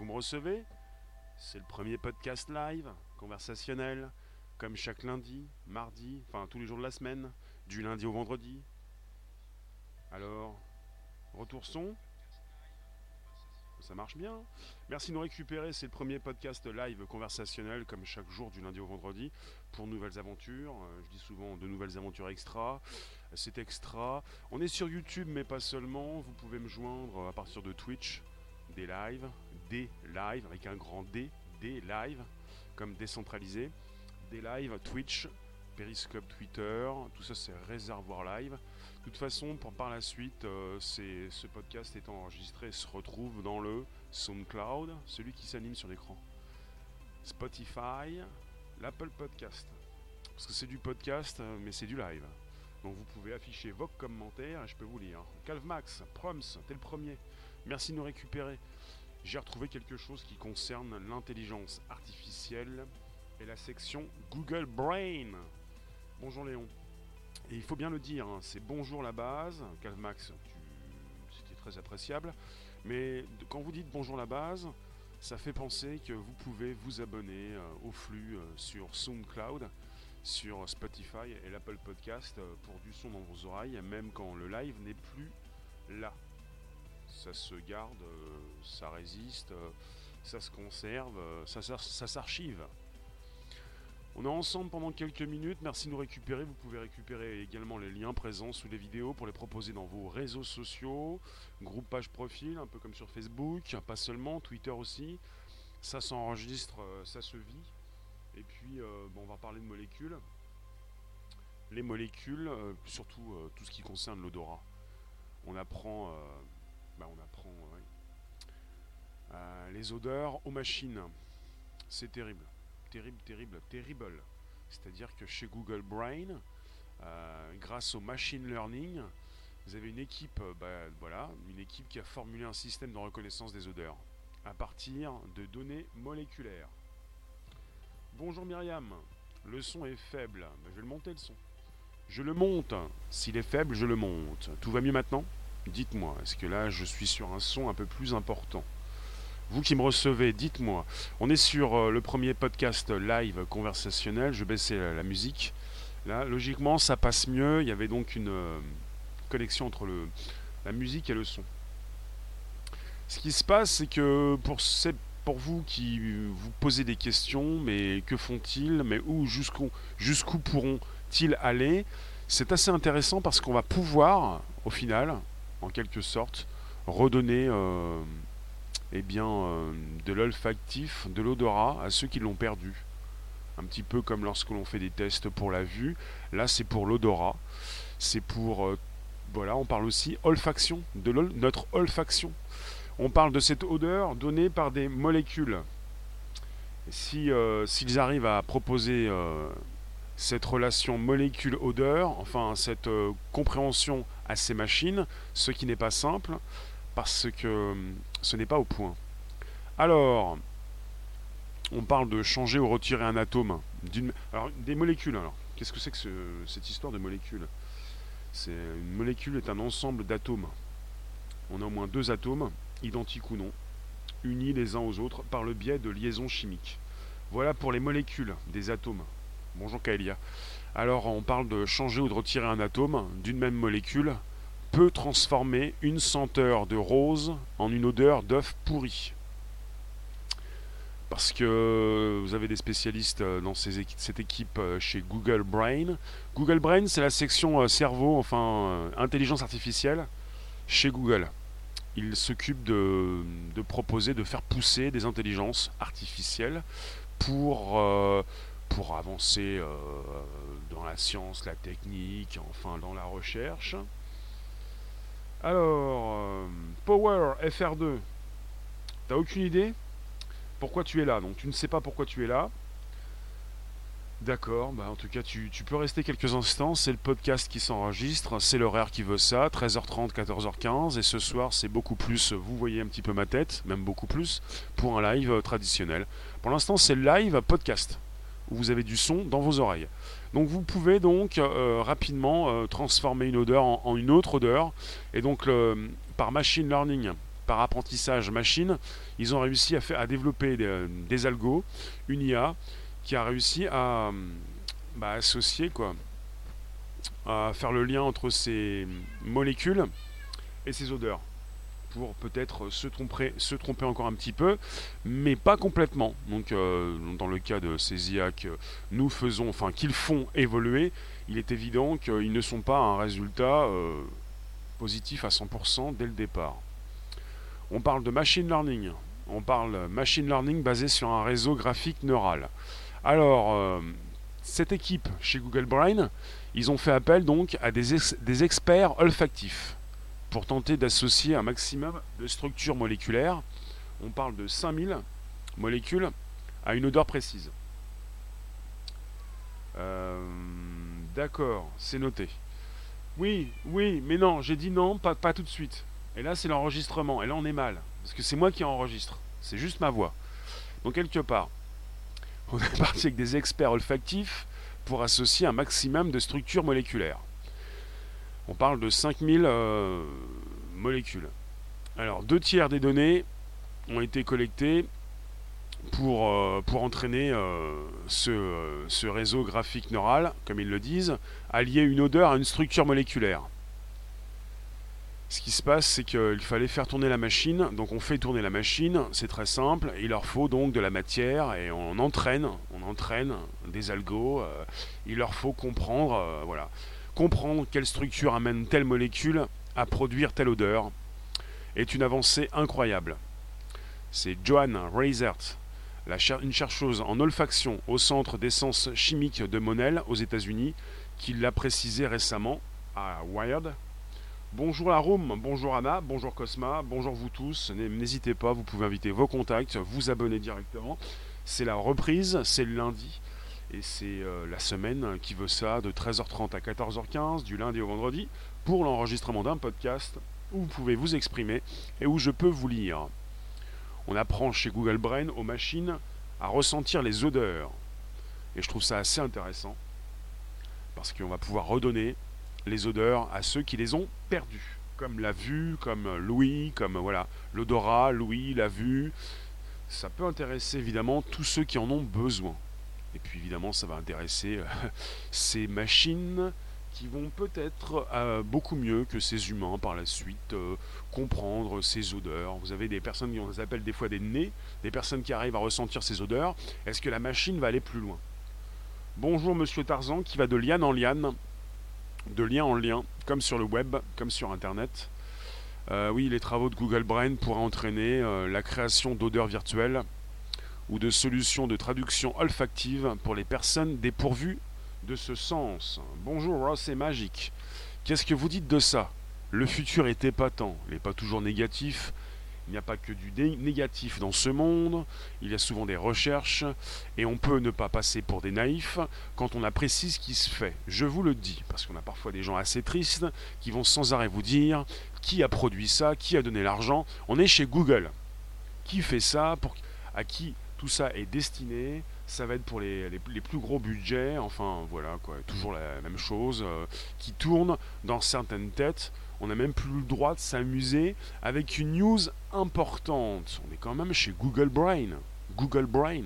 Vous me recevez? C'est le premier podcast live, conversationnel, comme chaque lundi, mardi, enfin tous les jours de la semaine, du lundi au vendredi. Alors, retour son ça marche bien. Merci de nous récupérer. C'est le premier podcast live conversationnel, comme chaque jour du lundi au vendredi, pour nouvelles aventures. Euh, je dis souvent de nouvelles aventures extra. C'est extra. On est sur YouTube, mais pas seulement. Vous pouvez me joindre à partir de Twitch, des lives, des lives, avec un grand D, des lives, comme décentralisé. Des lives, Twitch, Periscope, Twitter, tout ça c'est réservoir live. De toute façon, pour par la suite, euh, ce podcast étant enregistré se retrouve dans le SoundCloud, celui qui s'anime sur l'écran. Spotify, l'Apple Podcast. Parce que c'est du podcast, euh, mais c'est du live. Donc vous pouvez afficher vos commentaires et je peux vous lire. Calvmax, Proms, t'es le premier. Merci de nous récupérer. J'ai retrouvé quelque chose qui concerne l'intelligence artificielle et la section Google Brain. Bonjour Léon. Et il faut bien le dire, hein, c'est bonjour la base. Calmax, c'était très appréciable. Mais quand vous dites bonjour la base, ça fait penser que vous pouvez vous abonner euh, au flux euh, sur SoundCloud, sur Spotify et l'Apple Podcast euh, pour du son dans vos oreilles, même quand le live n'est plus là. Ça se garde, ça résiste, ça se conserve, ça, ça s'archive. On est ensemble pendant quelques minutes, merci de nous récupérer. Vous pouvez récupérer également les liens présents sous les vidéos pour les proposer dans vos réseaux sociaux, groupe, page, profil, un peu comme sur Facebook, pas seulement, Twitter aussi. Ça s'enregistre, euh, ça se vit. Et puis, euh, bon, on va parler de molécules. Les molécules, euh, surtout tout ce qui concerne l'odorat. On apprend, bah, on apprend les odeurs aux machines. C'est terrible terrible, terrible, terrible. C'est-à-dire que chez Google Brain, euh, grâce au machine learning, vous avez une équipe, euh, bah, une équipe qui a formulé un système de reconnaissance des odeurs à partir de données moléculaires. Bonjour Myriam, le son est faible. Bah, je vais le monter le son. Je le monte. S'il est faible, je le monte. Tout va mieux maintenant? Dites-moi, est-ce que là je suis sur un son un peu plus important? Vous qui me recevez, dites-moi. On est sur euh, le premier podcast live conversationnel. Je baissais la, musique. Là, logiquement, ça passe mieux. Il y avait donc une euh, connexion entre la musique et le son. Ce qui se passe, c'est que pour, vous qui vous posez des questions, mais que font-ils? Mais où, jusqu'où pourront-ils aller? C'est assez intéressant parce qu'on va pouvoir, au final, en quelque sorte, redonner. Euh, eh bien, euh, de l'olfactif, de l'odorat à ceux qui l'ont perdu. Un petit peu comme lorsque l'on fait des tests pour la vue. Là, c'est pour l'odorat. C'est pour. Euh, voilà, on parle aussi olfaction, de notre olfaction. On parle de cette odeur donnée par des molécules. Si, s'ils arrivent à proposer cette relation molécule-odeur, enfin cette compréhension à ces machines, ce qui n'est pas simple, parce que hum, ce n'est pas au point. Alors, on parle de changer ou retirer un atome. Alors, des molécules, alors. Qu'est-ce que c'est que cette histoire de molécules? Une molécule est un ensemble d'atomes. On a au moins deux atomes, identiques ou non, unis les uns aux autres par le biais de liaisons chimiques. Voilà pour les molécules des atomes. Bonjour Kaelia. Alors on parle de changer ou de retirer un atome d'une même molécule peut transformer une senteur de rose en une odeur d'œuf pourri. Parce que vous avez des spécialistes euh, dans cette équipe euh, chez Google Brain. Google Brain, c'est la section euh, cerveau, enfin intelligence artificielle, chez Google. Il s'occupe de, proposer, de faire pousser des intelligences artificielles pour, pour avancer dans la science, la technique, enfin dans la recherche. Alors, euh, Power FR2. T'as aucune idée pourquoi tu es là? Donc tu ne sais pas pourquoi tu es là. D'accord, bah en tout cas tu, peux rester quelques instants, c'est le podcast qui s'enregistre, c'est l'horaire qui veut ça, 13h30, 14h15, et ce soir c'est beaucoup plus, vous voyez un petit peu ma tête, même beaucoup plus, pour un live euh, traditionnel. Pour l'instant c'est live podcast, où vous avez du son dans vos oreilles. Donc vous pouvez donc euh, rapidement euh, transformer une odeur en, une autre odeur. Et donc par machine learning, par apprentissage machine, ils ont réussi à, développer des, des, algos, une IA qui a réussi à bah, associer quoi, à faire le lien entre ces molécules et ces odeurs pour peut-être se tromper, encore un petit peu, mais pas complètement. Donc, euh, dans le cas de ces IA que nous faisons, enfin qu'ils font évoluer, il est évident qu'ils ne sont pas un résultat euh, positif à 100% dès le départ. On parle de machine learning. On parle machine learning basé sur un réseau graphique neural. Alors, euh, cette équipe chez Google Brain, ils ont fait appel donc à des experts olfactifs pour tenter d'associer un maximum de structures moléculaires. On parle de 5000 molécules à une odeur précise. Euh, d'accord, c'est noté. Oui, oui, mais non, j'ai dit non, pas, pas tout de suite. Et là, c'est l'enregistrement. Et là, on est mal. Parce que c'est moi qui enregistre. C'est juste ma voix. Donc, quelque part, on est parti avec des experts olfactifs pour associer un maximum de structures moléculaires. On parle de 5000 euh, molécules. Alors, deux tiers des données ont été collectées pour, euh, pour entraîner euh, ce, réseau graphique neural, comme ils le disent, à lier une odeur à une structure moléculaire. Ce qui se passe, c'est qu'il fallait faire tourner la machine. Donc on fait tourner la machine, c'est très simple. Il leur faut donc de la matière et on entraîne, on entraîne des algos. il leur faut comprendre, voilà comprendre quelle structure amène telle molécule à produire telle odeur est une avancée incroyable. C'est Joanne Reisert, une chercheuse en olfaction au Centre d'essence chimique de Monel aux États-Unis, qui l'a précisé récemment à Wired. Bonjour la Rome, bonjour Anna, bonjour Cosma, bonjour vous tous. N'hésitez pas, vous pouvez inviter vos contacts, vous abonner directement. C'est la reprise, c'est le lundi. Et c'est euh, la semaine qui veut ça de 13h30 à 14h15, du lundi au vendredi, pour l'enregistrement d'un podcast où vous pouvez vous exprimer et où je peux vous lire. On apprend chez Google Brain aux machines à ressentir les odeurs. Et je trouve ça assez intéressant, parce qu'on va pouvoir redonner les odeurs à ceux qui les ont perdues, comme la vue, comme l'ouïe, comme voilà, l'odorat, l'ouïe, la vue. Ça peut intéresser évidemment tous ceux qui en ont besoin. Et puis évidemment, ça va intéresser euh, ces machines qui vont peut-être euh, beaucoup mieux que ces humains par la suite euh, comprendre ces odeurs. Vous avez des personnes qui on les appelle des fois des nez, des personnes qui arrivent à ressentir ces odeurs. Est-ce que la machine va aller plus loin? Bonjour Monsieur Tarzan qui va de liane en liane, de lien en lien, comme sur le web, comme sur Internet. oui, les travaux de Google Brain pourraient entraîner la création d'odeurs virtuelles ou de solutions de traduction olfactive pour les personnes dépourvues de ce sens. Bonjour Ross et Magique. Qu'est-ce que vous dites de ça? Le futur est épatant, il n'est pas toujours négatif. Il n'y a pas que du négatif dans ce monde, il y a souvent des recherches, et on peut ne pas passer pour des naïfs quand on apprécie ce qui se fait. Je vous le dis, parce qu'on a parfois des gens assez tristes qui vont sans arrêt vous dire qui a produit ça, qui a donné l'argent? On est chez Google. Qui fait ça? Pour, À qui tout ça est destiné, ça va être pour les, plus gros budgets, enfin voilà quoi, toujours la même chose, euh, qui tourne dans certaines têtes. On n'a même plus le droit de s'amuser avec une news importante. On est quand même chez Google Brain. Google Brain.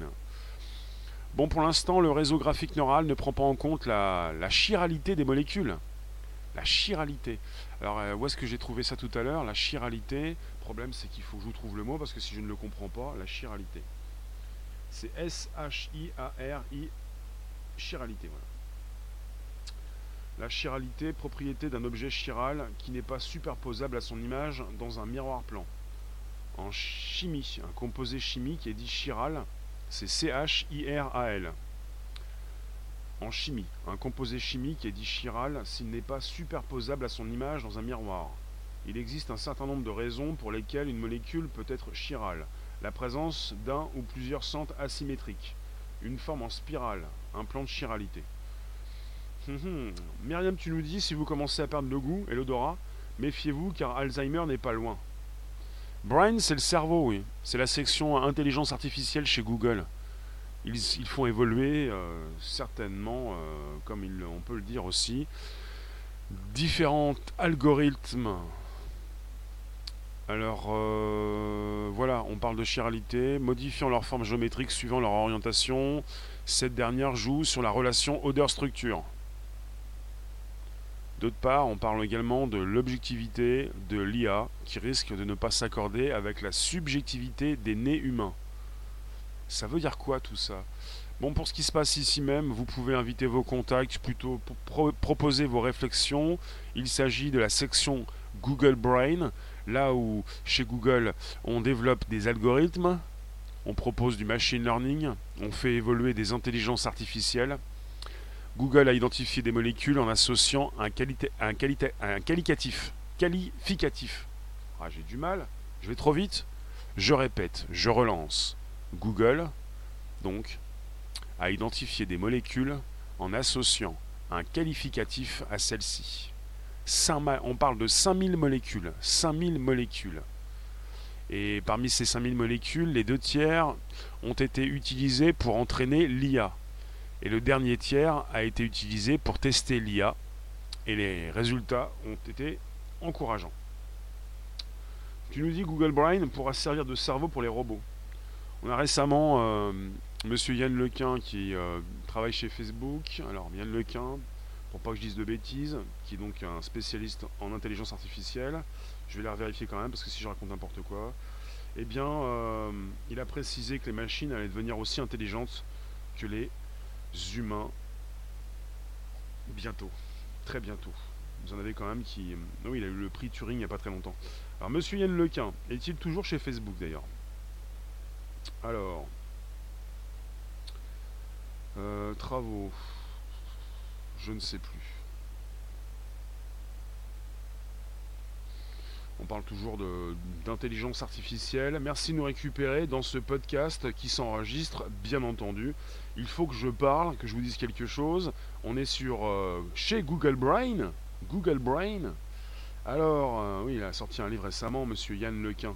Bon, pour l'instant, le réseau graphique neural ne prend pas en compte la, chiralité des molécules. La chiralité. Alors, euh, où est-ce que j'ai trouvé ça tout à l'heure? La chiralité. Le problème, c'est qu'il faut que je vous trouve le mot parce que si je ne le comprends pas, la chiralité. C'est S-H-I-A-R-I, chiralité. La chiralité, propriété d'un objet chiral qui n'est pas superposable à son image dans un miroir plan. En chimie, un composé chimique est dit chiral, c'est C-H-I-R-A-L. En chimie, un composé chimique est dit chiral s'il n'est pas superposable à son image dans un miroir. Il existe un certain nombre de raisons pour lesquelles une molécule peut être chirale la présence d'un ou plusieurs centres asymétriques, une forme en spirale, un plan de chiralité. Hum, hum. Myriam, tu nous dis, si vous commencez à perdre le goût et l'odorat, méfiez-vous car Alzheimer n'est pas loin. Brain, c'est le cerveau, oui. C'est la section intelligence artificielle chez Google. Ils, font évoluer, euh, certainement, euh, comme on peut le dire aussi, différents algorithmes Alors euh, voilà, on parle de chiralité, modifiant leur forme géométrique suivant leur orientation. Cette dernière joue sur la relation odeur-structure. D'autre part, on parle également de l'objectivité de l'IA qui risque de ne pas s'accorder avec la subjectivité des nez humains. Ça veut dire quoi tout ça? Bon, pour ce qui se passe ici même, vous pouvez inviter vos contacts, plutôt proposer vos réflexions. Il s'agit de la section Google Brain, là où chez Google on développe des algorithmes, on propose du machine learning, on fait évoluer des intelligences artificielles. Google a identifié des molécules en associant un, un, un qualificatif. Qualificatif. Ah, j'ai du mal, je vais trop vite. Je répète, je relance. Google, donc, a identifié des molécules en associant un qualificatif à celle-ci. On parle de 5000 molécules. 5000 molécules. Et parmi ces 5000 molécules, les deux tiers ont été utilisés pour entraîner l'IA. Et le dernier tiers a été utilisé pour tester l'IA. Et les résultats ont été encourageants. Tu nous dis Google Brain pourra servir de cerveau pour les robots. On a récemment euh, Monsieur Yann Lequin qui euh, travaille chez Facebook. Alors Yann Lequin, pour pas que je dise de bêtises, qui est donc un spécialiste en intelligence artificielle. Je vais la vérifier quand même parce que si je raconte n'importe quoi, eh bien, euh, il a précisé que les machines allaient devenir aussi intelligentes que les humains bientôt, très bientôt. Vous en avez quand même qui. Oui, il a eu le prix Turing il n'y a pas très longtemps. Alors, Monsieur Yann Lequin, est-il toujours chez Facebook d'ailleurs? Alors, euh, travaux, je ne sais plus. On parle toujours d'intelligence artificielle. Merci de nous récupérer dans ce podcast qui s'enregistre, bien entendu. Il faut que je parle, que je vous dise quelque chose. On est sur euh, chez Google Brain. Google Brain. Alors, euh, oui, il a sorti un livre récemment, Monsieur Yann Lequin.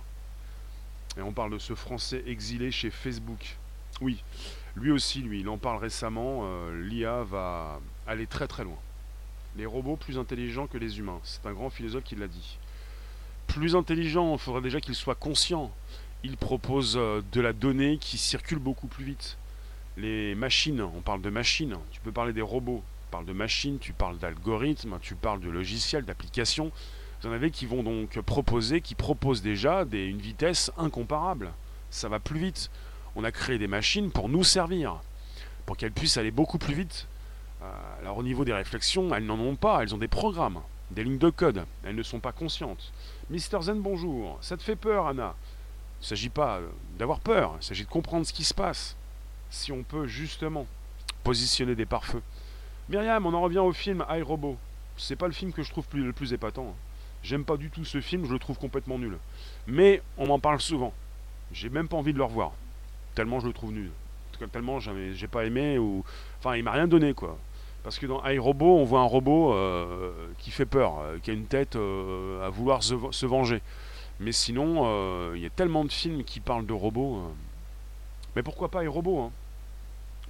Et on parle de ce Français exilé chez Facebook. Oui, lui aussi, lui, il en parle récemment. Euh, L'IA va aller très très loin. Les robots plus intelligents que les humains. C'est un grand philosophe qui l'a dit. Plus intelligent, il faudrait déjà qu'il soit conscient. Il propose euh, de la donnée qui circule beaucoup plus vite. Les machines, on parle de machines. Tu peux parler des robots. Tu parles de machines, tu parles d'algorithmes, tu parles de logiciels, d'applications. Vous en avez qui vont donc proposer, qui proposent déjà une vitesse incomparable. Ça va plus vite. On a créé des machines pour nous servir, pour qu'elles puissent aller beaucoup plus vite. Euh, alors au niveau des réflexions, elles n'en ont pas, elles ont des programmes, des lignes de code, elles ne sont pas conscientes. Mister Zen, bonjour. Ça te fait peur, Anna? Il ne s'agit pas euh, d'avoir peur, il s'agit de comprendre ce qui se passe. Si on peut justement positionner des pare-feux. Myriam, on en revient au film iRobot. C'est pas le film que je trouve le plus épatant. J'aime pas du tout ce film, je le trouve complètement nul. Mais on m'en parle souvent. J'ai même pas envie de le revoir. Tellement je le trouve nul. Tellement j'ai pas aimé ou. Enfin, il m'a rien donné quoi. Parce que dans iRobot, on voit un robot euh, qui fait peur, euh, qui a une tête euh, à vouloir se, venger. Mais sinon, il y a tellement de films qui parlent de robots. Mais pourquoi pas iRobot hein?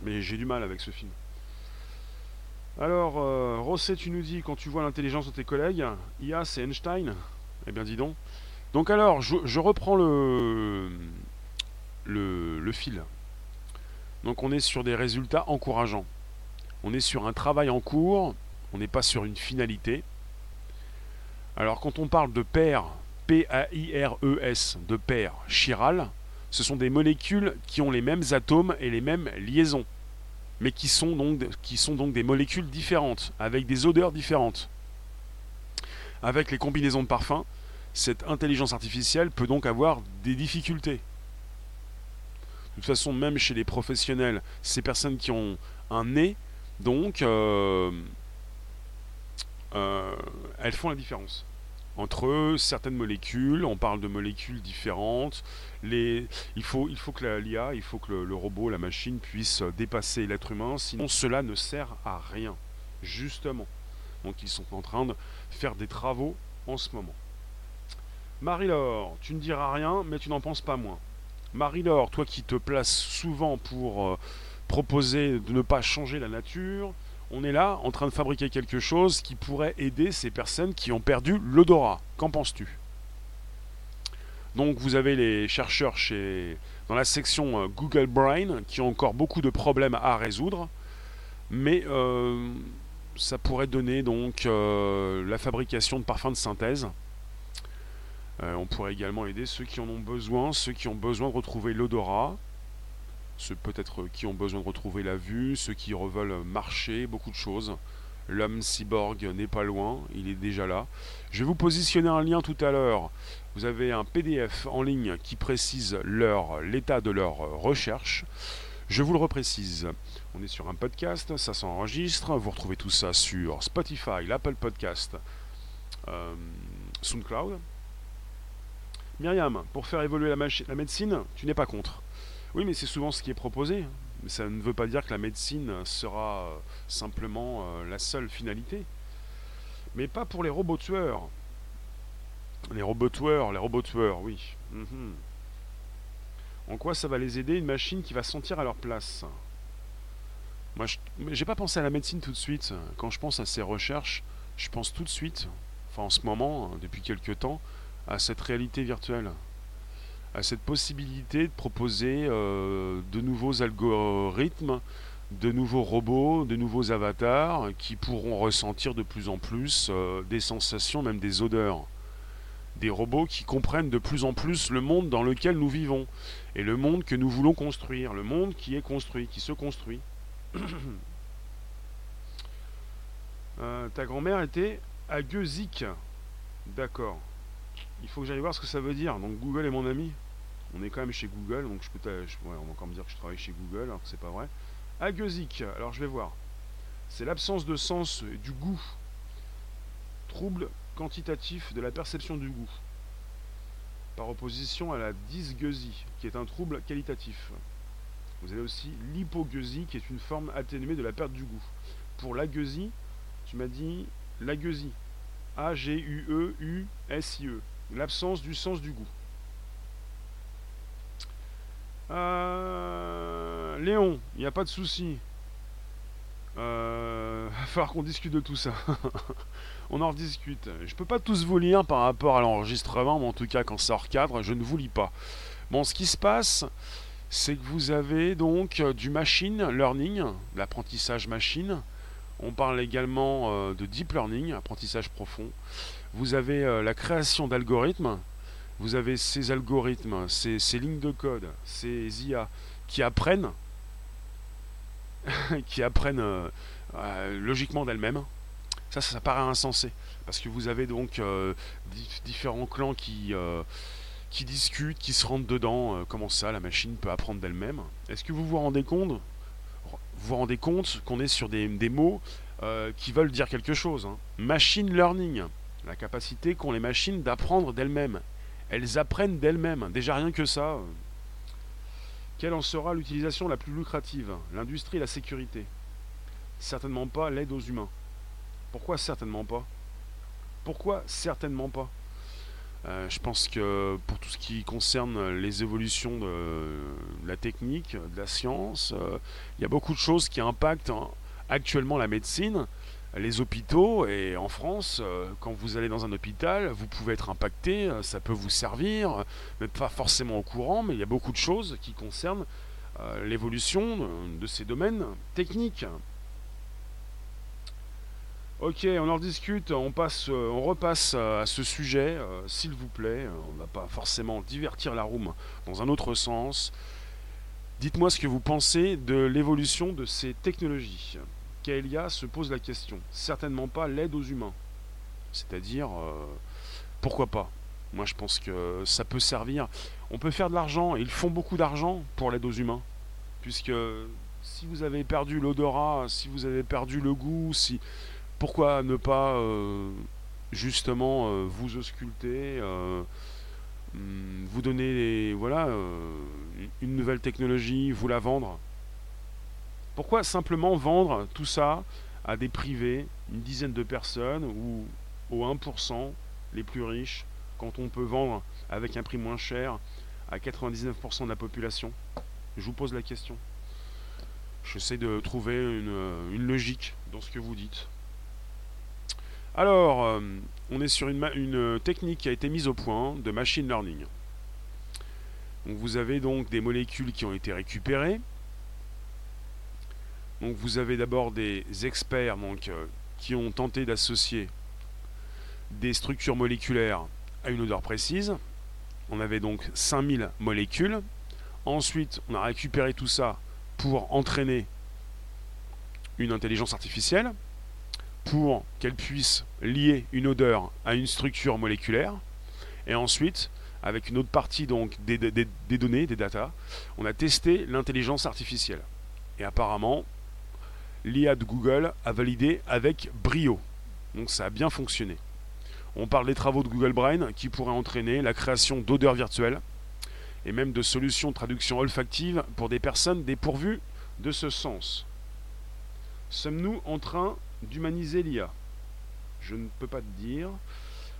Mais j'ai du mal avec ce film. Alors, Rosset, tu nous dis, quand tu vois l'intelligence de tes collègues, IA, c'est Einstein? Eh bien, dis donc. Donc alors, je, reprends le, le, fil. Donc on est sur des résultats encourageants. On est sur un travail en cours, on n'est pas sur une finalité. Alors quand on parle de paire, P-A-I-R-E-S, de paire chirale, ce sont des molécules qui ont les mêmes atomes et les mêmes liaisons mais qui sont, donc, qui sont donc des molécules différentes, avec des odeurs différentes. Avec les combinaisons de parfums, cette intelligence artificielle peut donc avoir des difficultés. De toute façon, même chez les professionnels, ces personnes qui ont un nez, donc, euh, euh, elles font la différence entre certaines molécules, on parle de molécules différentes, les, il, faut, il faut que l'IA, il faut que le, robot, la machine puisse dépasser l'être humain, sinon cela ne sert à rien, justement. Donc ils sont en train de faire des travaux en ce moment. Marie-Laure, tu ne diras rien, mais tu n'en penses pas moins. Marie-Laure, toi qui te places souvent pour euh, proposer de ne pas changer la nature, on est là en train de fabriquer quelque chose qui pourrait aider ces personnes qui ont perdu l'odorat. Qu'en penses-tu? Donc vous avez les chercheurs chez, dans la section euh, Google Brain qui ont encore beaucoup de problèmes à résoudre, mais euh, ça pourrait donner donc euh, la fabrication de parfums de synthèse. on pourrait également aider ceux qui en ont besoin, ceux qui ont besoin de retrouver l'odorat, ceux peut-être qui ont besoin de retrouver la vue, ceux qui veulent marcher, beaucoup de choses. L'homme cyborg n'est pas loin, il est déjà là. Je vais vous positionner un lien tout à l'heure. Vous avez un PDF en ligne qui précise l'état de leur recherche. Je vous le reprécise. On est sur un podcast, ça s'enregistre. Vous retrouvez tout ça sur Spotify, l'Apple Podcast, euh, SoundCloud. Myriam, pour faire évoluer la médecine, tu n'es pas contre. Oui, mais c'est souvent ce qui est proposé. Mais ça ne veut pas dire que la médecine sera euh, simplement euh, la seule finalité. Mais pas pour les robots tueurs. Les robots tueurs, les robots tueurs, oui. Mhm. En quoi ça va les aider une machine qui va sentir à leur place? Moi, je j'ai pas pensé à la médecine tout de suite. Quand je pense à ces recherches, je pense tout de suite, enfin en ce moment, depuis quelques temps, à cette réalité virtuelle à cette possibilité de proposer euh, de nouveaux algorithmes, de nouveaux robots, de nouveaux avatars qui pourront ressentir de plus en plus euh, des sensations, même des odeurs. Des robots qui comprennent de plus en plus le monde dans lequel nous vivons et le monde que nous voulons construire, le monde qui est construit, qui se construit. Euh, ta grand-mère était à Gueuzic. D'accord. Il faut que j'aille voir ce que ça veut dire. Donc Google est mon ami. On est quand même chez Google, donc je peux. on va encore me dire que je travaille chez Google, alors que c'est pas vrai. Aguesic, alors je vais voir. C'est l'absence de sens du goût. Trouble quantitatif de la perception du goût. Par opposition à la dysgueusie, qui est un trouble qualitatif. Vous avez aussi l'hypogueusie, qui est une forme atténuée de la perte du goût. Pour l'agueusie, tu m'as dit l'agueusie. A-G-U-E-U-S-I-E. L'absence du sens du goût. Euh, Léon, il n'y a pas de souci. Euh, va falloir qu'on discute de tout ça. on en rediscute. Je peux pas tous vous lire par rapport à l'enregistrement, mais en tout cas quand ça hors cadre, je ne vous lis pas. Bon, ce qui se passe, c'est que vous avez donc euh, du machine learning, l'apprentissage machine. On parle également euh, de deep learning, apprentissage profond. Vous avez la création d'algorithmes vous avez ces algorithmes, ces, lignes de code, ces IA qui apprennent, qui apprennent euh, euh, logiquement d'elles-mêmes. Ça, ça, paraît insensé. Parce que vous avez donc euh, différents clans qui, qui discutent, qui se rentrent dedans. comment ça, la machine peut apprendre d'elle-même Est-ce que vous vous rendez compte Vous vous rendez compte qu'on est sur des, mots qui veulent dire quelque chose. Hein? Machine learning, la capacité qu'ont les machines d'apprendre d'elles-mêmes elles apprennent d'elles-mêmes. Déjà rien que ça. Euh, quelle en sera l'utilisation la plus lucrative? L'industrie la sécurité Certainement pas l'aide aux humains. Pourquoi certainement pas? Pourquoi certainement pas? Euh, je pense que pour tout ce qui concerne les évolutions de la technique, de la science, euh, il y a beaucoup de choses qui impactent hein, actuellement la médecine les hôpitaux, et en France, euh, quand vous allez dans un hôpital, vous pouvez être impacté, euh, ça peut vous servir, même pas forcément au courant, mais il y a beaucoup de choses qui concernent euh, l'évolution de ces domaines techniques. Ok, on en discute, on, passe, on repasse à ce sujet, s'il vous plaît. On ne va pas forcément divertir la room dans un autre sens. Dites-moi ce que vous pensez de l'évolution de ces technologies. Kaelia se pose la question. Certainement pas l'aide aux humains. C'est-à-dire, euh, pourquoi pas? Moi, je pense que ça peut servir. On peut faire de l'argent, et ils font beaucoup d'argent pour l'aide aux humains. Puisque si vous avez perdu l'odorat, si vous avez perdu le goût, si pourquoi ne pas euh, justement euh, vous ausculter, hmm, vous donner voilà, une nouvelle technologie, vous la vendre? Pourquoi simplement vendre tout ça à des privés, une dizaine de personnes ou aux 1% les plus riches, quand on peut vendre avec un prix moins cher à 99% de la population? Je vous pose la question. J'essaie de trouver une, logique dans ce que vous dites. Alors, euh, on est sur une, technique qui a été mise au point de machine learning. Vous avez donc des molécules qui ont été récupérées. Donc vous avez d'abord des experts donc, euh, qui ont tenté d'associer des structures moléculaires à une odeur précise. On avait donc 5000 molécules. Ensuite, on a récupéré tout ça pour entraîner une intelligence artificielle, pour qu'elle puisse lier une odeur à une structure moléculaire. Et ensuite, avec une autre partie donc des, des données, des datas, on a testé l'intelligence artificielle. Et apparemment, l'IA de Google a validé avec brio. Donc ça a bien fonctionné. On parle des travaux de Google Brain qui pourraient entraîner la création d'odeurs virtuelles et même de solutions de traduction olfactive pour des personnes dépourvues de ce sens. Sommes-nous en train d'humaniser l'IA? Je ne peux pas te dire.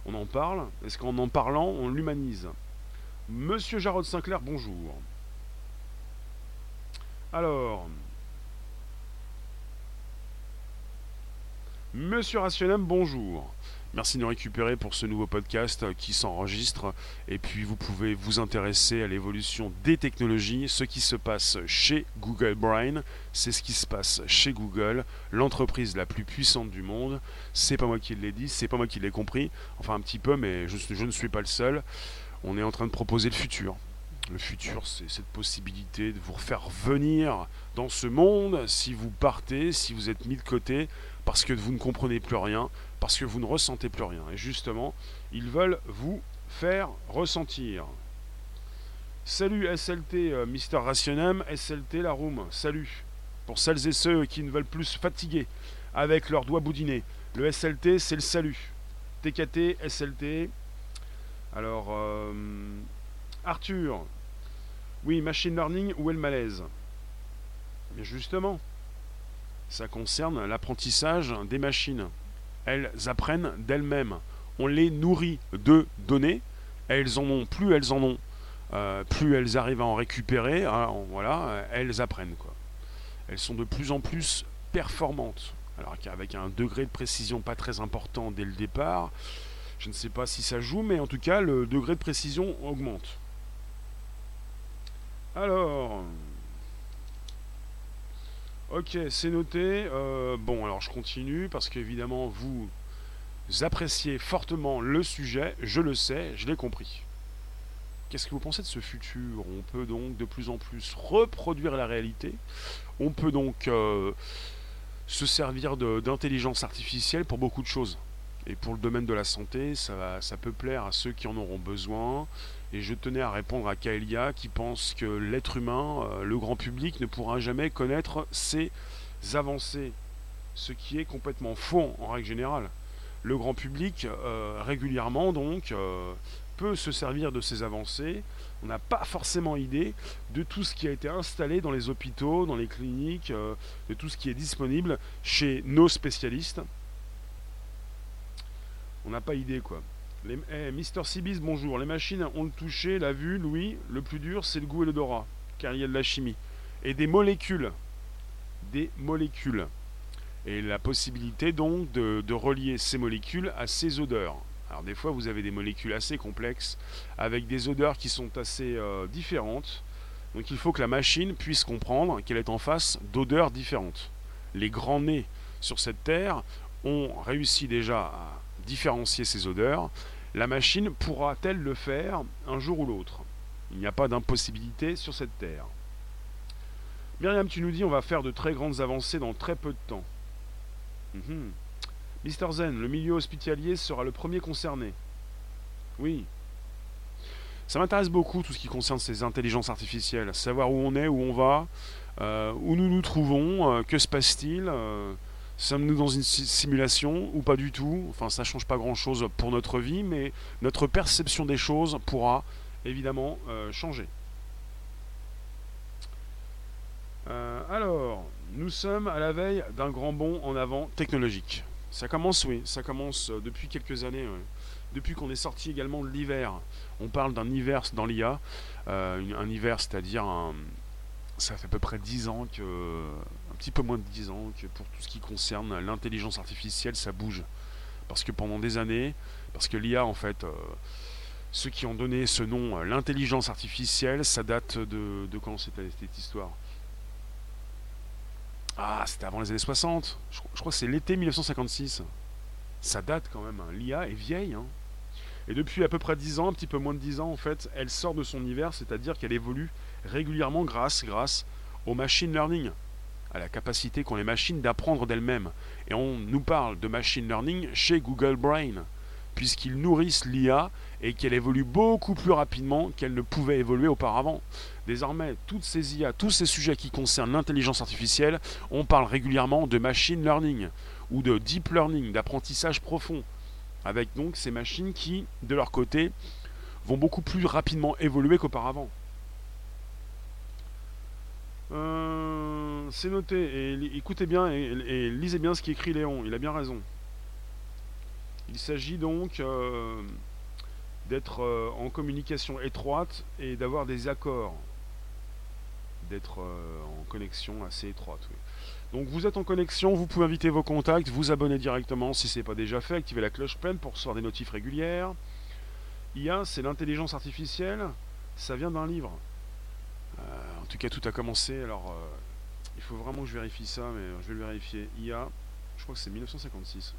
On en parle. Est-ce qu'en en parlant, on l'humanise? Monsieur Jarod Sinclair, bonjour. Alors, Monsieur Rationem, bonjour. Merci de nous récupérer pour ce nouveau podcast qui s'enregistre. Et puis vous pouvez vous intéresser à l'évolution des technologies. Ce qui se passe chez Google Brain, c'est ce qui se passe chez Google, l'entreprise la plus puissante du monde. C'est pas moi qui l'ai dit, c'est pas moi qui l'ai compris. Enfin un petit peu, mais je, ne suis pas le seul. On est en train de proposer le futur. Le futur, c'est cette possibilité de vous refaire venir dans ce monde si vous partez, si vous êtes mis de côté, parce que vous ne comprenez plus rien, parce que vous ne ressentez plus rien. Et justement, ils veulent vous faire ressentir. Salut SLT, euh, Mister Rationem, SLT la room, salut. Pour celles et ceux qui ne veulent plus se fatiguer avec leurs doigts boudinés, le SLT c'est le salut. TKT, SLT. Alors, euh, Arthur, oui, machine learning, où est le malaise? Mais justement, ça concerne l'apprentissage des machines. Elles apprennent d'elles-mêmes. On les nourrit de données. Elles en ont, plus elles en ont, euh, plus elles arrivent à en récupérer. Hein, voilà, elles apprennent quoi. Elles sont de plus en plus performantes. Alors qu'avec un degré de précision pas très important dès le départ, je ne sais pas si ça joue, mais en tout cas le degré de précision augmente. Alors, Ok, c'est noté. Euh, bon, alors je continue parce qu'évidemment, vous appréciez fortement le sujet. Je le sais, je l'ai compris. Qu'est-ce que vous pensez de ce futur? On peut donc de plus en plus reproduire la réalité. On peut donc euh, se servir d'intelligence artificielle pour beaucoup de choses. Et pour le domaine de la santé, ça, ça peut plaire à ceux qui en auront besoin. Et je tenais à répondre à Kaelia qui pense que l'être humain, euh, le grand public, ne pourra jamais connaître ses avancées. Ce qui est complètement faux en règle générale. Le grand public, euh, régulièrement donc, euh, peut se servir de ces avancées. On n'a pas forcément idée de tout ce qui a été installé dans les hôpitaux, dans les cliniques, de tout ce qui est disponible chez nos spécialistes. On n'a pas idée quoi. Eh, Mister Sibis, bonjour. Les machines ont le toucher, la vue, Louis. Le plus dur, c'est le goût et l'odorat, car il y a de la chimie. Et des molécules. Des molécules. Et la possibilité donc de, relier ces molécules à ces odeurs. Alors des fois, vous avez des molécules assez complexes, avec des odeurs qui sont assez euh, différentes. Donc il faut que la machine puisse comprendre qu'elle est en face d'odeurs différentes. Les grands nez sur cette terre ont réussi déjà à différencier ces odeurs, la machine pourra-t-elle le faire un jour ou l'autre? Il n'y a pas d'impossibilité sur cette terre. Myriam, tu nous dis on va faire de très grandes avancées dans très peu de temps. Mhm. Mister Zen, le milieu hospitalier sera le premier concerné. Oui. Ça m'intéresse beaucoup tout ce qui concerne ces intelligences artificielles, savoir où on est, où on va, euh, où nous nous trouvons, euh, que se passe-t-il. Euh, Sommes-nous dans une simulation ou pas du tout? Enfin, ça change pas grand-chose pour notre vie, mais notre perception des choses pourra évidemment euh, changer. Euh, alors, nous sommes à la veille d'un grand bond en avant technologique. Ça commence, oui, ça commence euh, depuis quelques années. Depuis qu'on est sorti également de l'hiver. On parle d'un hiver dans l'IA. un hiver, c'est-à-dire ça fait à peu près 10 ans que petit peu moins de 10 ans que pour tout ce qui concerne l'intelligence artificielle, ça bouge. Parce que pendant des années, parce que l'IA, en fait, euh, ceux qui ont donné ce nom, l'intelligence artificielle, ça date de, quand c'était cette histoire? Ah, c'était avant les années 60. Je, crois que c'est l'été 1956. Ça date quand même. Hein. L'IA est vieille. Hein. Et depuis à peu près 10 ans, un petit peu moins de 10 ans en fait, elle sort de son univers, c'est-à-dire qu'elle évolue régulièrement grâce, grâce au machine learning, à la capacité qu'ont les machines d'apprendre d'elles-mêmes. Et on nous parle de machine learning chez Google Brain, puisqu'ils nourrissent l'IA et qu'elle évolue beaucoup plus rapidement qu'elle ne pouvait évoluer auparavant. Désormais, toutes ces IA, tous ces sujets qui concernent l'intelligence artificielle, on parle régulièrement de machine learning ou de deep learning, d'apprentissage profond avec donc ces machines qui, de leur côté, vont beaucoup plus rapidement évoluer qu'auparavant. Euh, c'est noté, écoutez bien et, lisez bien ce qu'écrit Léon, il a bien raison. Il s'agit donc euh, d'être euh, en communication étroite et d'avoir des accords, d'être en connexion assez étroite. Donc vous êtes en connexion, vous pouvez inviter vos contacts, vous abonner directement si ce n'est pas déjà fait, activer la cloche pleine pour recevoir des notifs régulières. IA, c'est l'intelligence artificielle, ça vient d'un livre. Euh, en tout cas, tout a commencé, alors euh, faut vraiment que je vérifie ça, mais je vais le vérifier. IA, je crois que c'est 1956.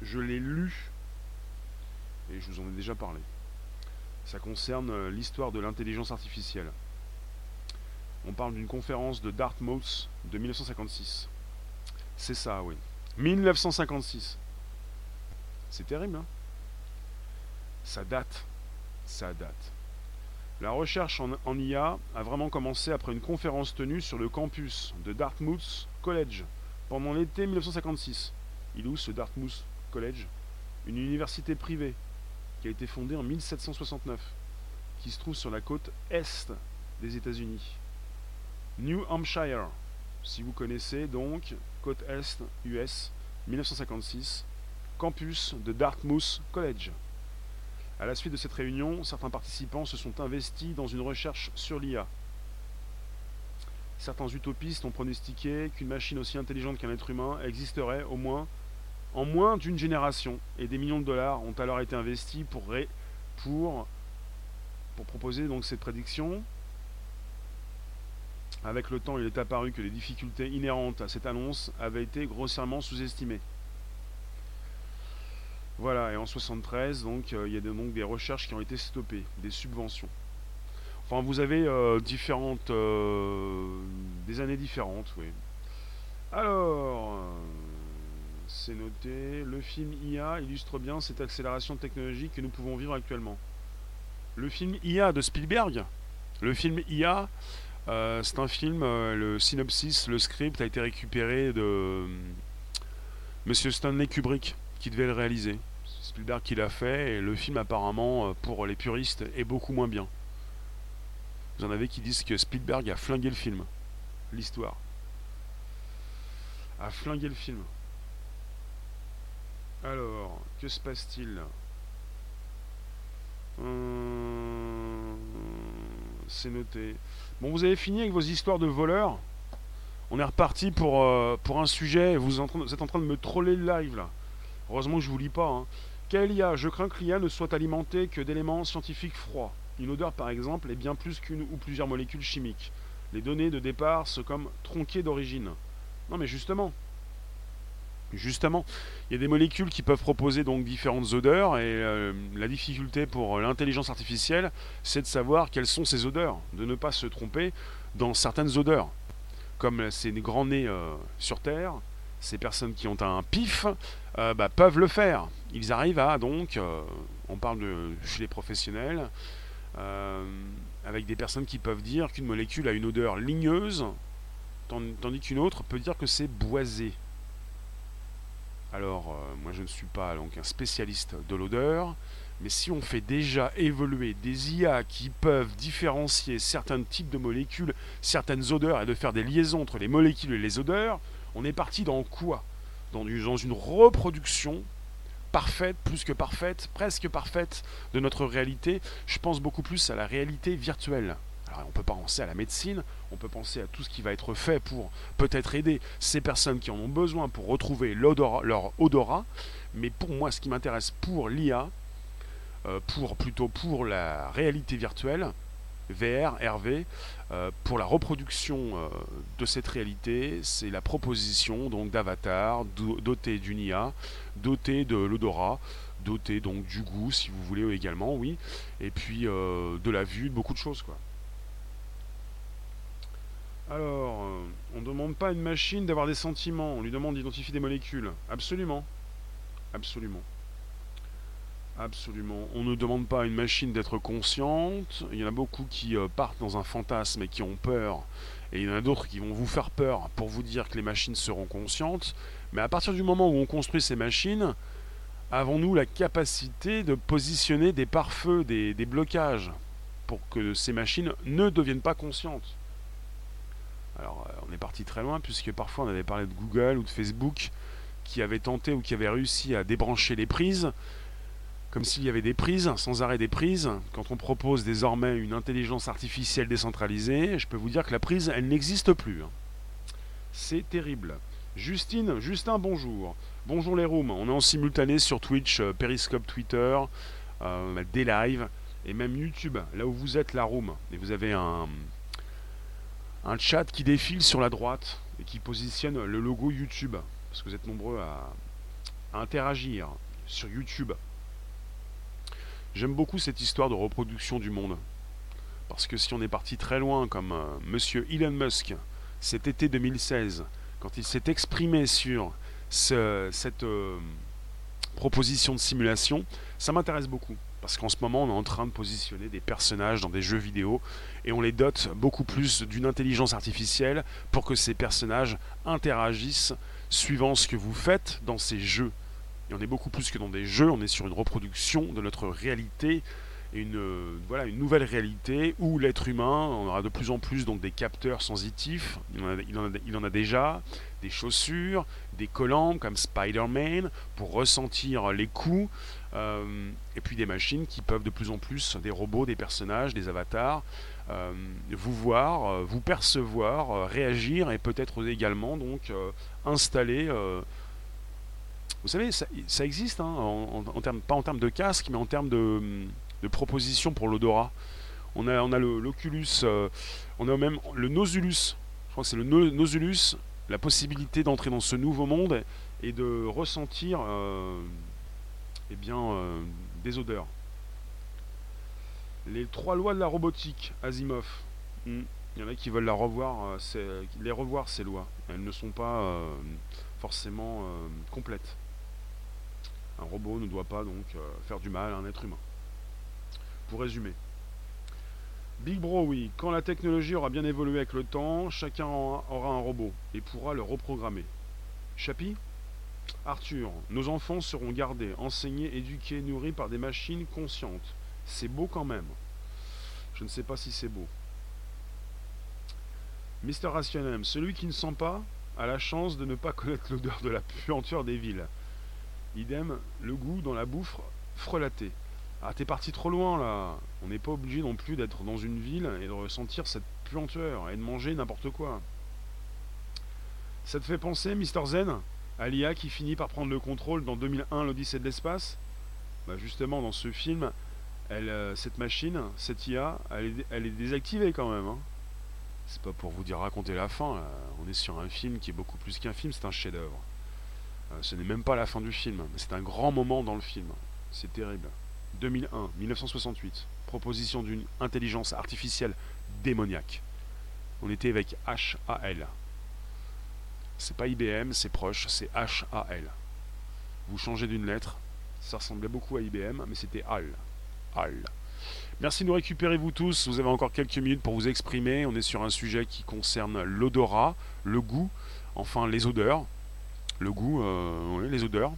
Je l'ai lu, et je vous en ai déjà parlé. Ça concerne euh, l'histoire de l'intelligence artificielle. On parle d'une conférence de Dartmouth de 1956. C'est ça, oui. 1956. C'est terrible, hein? Ça date. Ça date. La recherche en, IA a vraiment commencé après une conférence tenue sur le campus de Dartmouth College pendant l'été 1956. Il où ce Dartmouth College? Une université privée qui a été fondée en 1769, qui se trouve sur la côte est des États-Unis. New Hampshire, si vous connaissez donc, côte Est, US, 1956, campus de Dartmouth College. À la suite de cette réunion, certains participants se sont investis dans une recherche sur l'IA. Certains utopistes ont pronostiqué qu'une machine aussi intelligente qu'un être humain existerait au moins en moins d'une génération, et des millions de dollars ont alors été investis pour, proposer donc cette prédiction avec le temps, il est apparu que les difficultés inhérentes à cette annonce avaient été grossièrement sous-estimées. Voilà, et en 73, donc, euh, il y a donc des recherches qui ont été stoppées, des subventions. Enfin, vous avez euh, différentes, euh, des années différentes, oui. Alors, c'est noté, le film IA illustre bien cette accélération technologique que nous pouvons vivre actuellement. Le film IA de Spielberg, le film IA, c'est un film, le synopsis, le script a été récupéré de euh, Monsieur Stanley Kubrick, qui devait le réaliser. C'est Spielberg qui l'a fait, et le film apparemment, pour les puristes, est beaucoup moins bien. Vous en avez qui disent que Spielberg a flingué le film. L'histoire. A flingué le film. Alors, que se passe-t-il? C'est noté. Bon, vous avez fini avec vos histoires de voleurs? On est reparti pour, euh, pour un sujet. Vous, êtes en train de me troller le live là. Heureusement je vous lis pas. Hein. IA Je crains que l'IA ne soit alimentée que d'éléments scientifiques froids. Une odeur, par exemple, est bien plus qu'une ou plusieurs molécules chimiques. Les données de départ sont comme tronquées d'origine. Non, mais justement, Justement, il y a des molécules qui peuvent proposer donc différentes odeurs et euh, la difficulté pour l'intelligence artificielle, c'est de savoir quelles sont ces odeurs, de ne pas se tromper dans certaines odeurs. Comme ces grands nez euh, sur Terre, ces personnes qui ont un pif euh, bah, peuvent le faire. Ils arrivent à donc, on parle de chez les professionnels, avec des personnes qui peuvent dire qu'une molécule a une odeur ligneuse, tandis qu'une autre peut dire que c'est boisé. Alors, euh, moi je ne suis pas donc un spécialiste de l'odeur, mais si on fait déjà évoluer des IA qui peuvent différencier certains types de molécules, certaines odeurs, et de faire des liaisons entre les molécules et les odeurs, on est parti dans quoi? Dans, une reproduction parfaite, plus que parfaite, presque parfaite de notre réalité. Je pense beaucoup plus à la réalité virtuelle. Alors, on peut penser à la médecine, on peut penser à tout ce qui va être fait pour peut-être aider ces personnes qui en ont besoin pour retrouver leur odorat. Mais pour moi, ce qui m'intéresse pour l'IA, pour plutôt pour la réalité virtuelle, VR, RV, pour la reproduction de cette réalité, c'est la proposition donc d'avatar doté d'une IA, doté de l'odorat, doté donc du goût si vous voulez également, oui, et puis de la vue, beaucoup de choses quoi. Alors, euh, on ne demande pas à une machine d'avoir des sentiments, on lui demande d'identifier des molécules. Absolument. Absolument. Absolument. On ne demande pas à une machine d'être consciente. Il y en a beaucoup qui euh, partent dans un fantasme et qui ont peur. Et il y en a d'autres qui vont vous faire peur pour vous dire que les machines seront conscientes. Mais à partir du moment où on construit ces machines, avons-nous la capacité de positionner des pare-feux, des blocages, pour que ces machines ne deviennent pas conscientes? Alors, euh, on est parti très loin, puisque parfois on avait parlé de Google ou de Facebook qui avaient tenté ou qui avaient réussi à débrancher les prises, comme s'il y avait des prises, sans arrêt des prises. Quand on propose désormais une intelligence artificielle décentralisée, je peux vous dire que la prise, elle n'existe plus. C'est terrible. Justine, Justin, bonjour. Bonjour les rooms. On est en simultané sur Twitch, euh, Periscope, Twitter, euh, des lives et même YouTube, là où vous êtes la room. Et vous avez un chat qui défile sur la droite et qui positionne le logo YouTube. Parce que vous êtes nombreux à, interagir sur YouTube. J'aime beaucoup cette histoire de reproduction du monde. Parce que si on est parti très loin, comme euh, monsieur Elon Musk, cet été 2016, quand il s'est exprimé sur cette euh, proposition de simulation, ça m'intéresse beaucoup. Parce qu'en ce moment, on est en train de positionner des personnages dans des jeux vidéo et on les dote beaucoup plus d'une intelligence artificielle pour que ces personnages interagissent suivant ce que vous faites dans ces jeux. On est beaucoup plus que dans des jeux, on est sur une reproduction de notre réalité, une, voilà, une nouvelle réalité où l'être humain, on aura de plus en plus donc des capteurs sensitifs, il en a, déjà, des chaussures, des collants comme Spider-Man pour ressentir les coups. Euh, et puis des machines qui peuvent de plus en plus, des robots, des personnages, des avatars, euh, vous voir, euh, vous percevoir, réagir et peut-être également donc installer. Vous savez, ça, existe, hein, en, pas en termes de casque, mais en termes de, de propositions pour l'odorat. On a, on a l'Oculus, on a même le Nosulus. Je crois que c'est le Nosulus, la possibilité d'entrer dans ce nouveau monde et de ressentir eh bien, euh, des odeurs. Les trois lois de la robotique, Asimov. Hmm. Il y en a qui veulent la revoir, euh, les revoir ces lois. Elles ne sont pas euh, forcément complètes. Un robot ne doit pas donc faire du mal à un être humain. Pour résumer. Big Bro, oui, quand la technologie aura bien évolué avec le temps, chacun aura un robot et pourra le reprogrammer. Chapi Arthur, nos enfants seront gardés, enseignés, éduqués, nourris par des machines conscientes. C'est beau quand même. Je ne sais pas si c'est beau. Mister Rationem, celui qui ne sent pas a la chance de ne pas connaître l'odeur de la puanteur des villes. Idem, le goût dans la bouffe frelaté. Ah, t'es parti trop loin là. On n'est pas obligé non plus d'être dans une ville et de ressentir cette puanteur et de manger n'importe quoi. Ça te fait penser, Mister Zen Alia qui finit par prendre le contrôle dans 2001 l'Odyssée de l'espace? Bah Justement, dans ce film, euh, cette machine, cette IA, elle est, désactivée quand même. Hein. C'est pas pour vous dire raconter la fin, on est sur un film qui est beaucoup plus qu'un film, c'est un chef-d'œuvre. Euh, ce n'est même pas la fin du film, c'est un grand moment dans le film. C'est terrible. 2001, 1968, proposition d'une intelligence artificielle démoniaque. On était avec HAL, c'est pas IBM, c'est proche, c'est HAL. Vous changez d'une lettre, ça ressemblait beaucoup à IBM, mais c'était HAL. HAL. Merci de nous récupérer vous tous. Vous avez encore quelques minutes pour vous exprimer. On est sur un sujet qui concerne l'odorat, le goût, enfin les odeurs. Le goût, euh, les odeurs.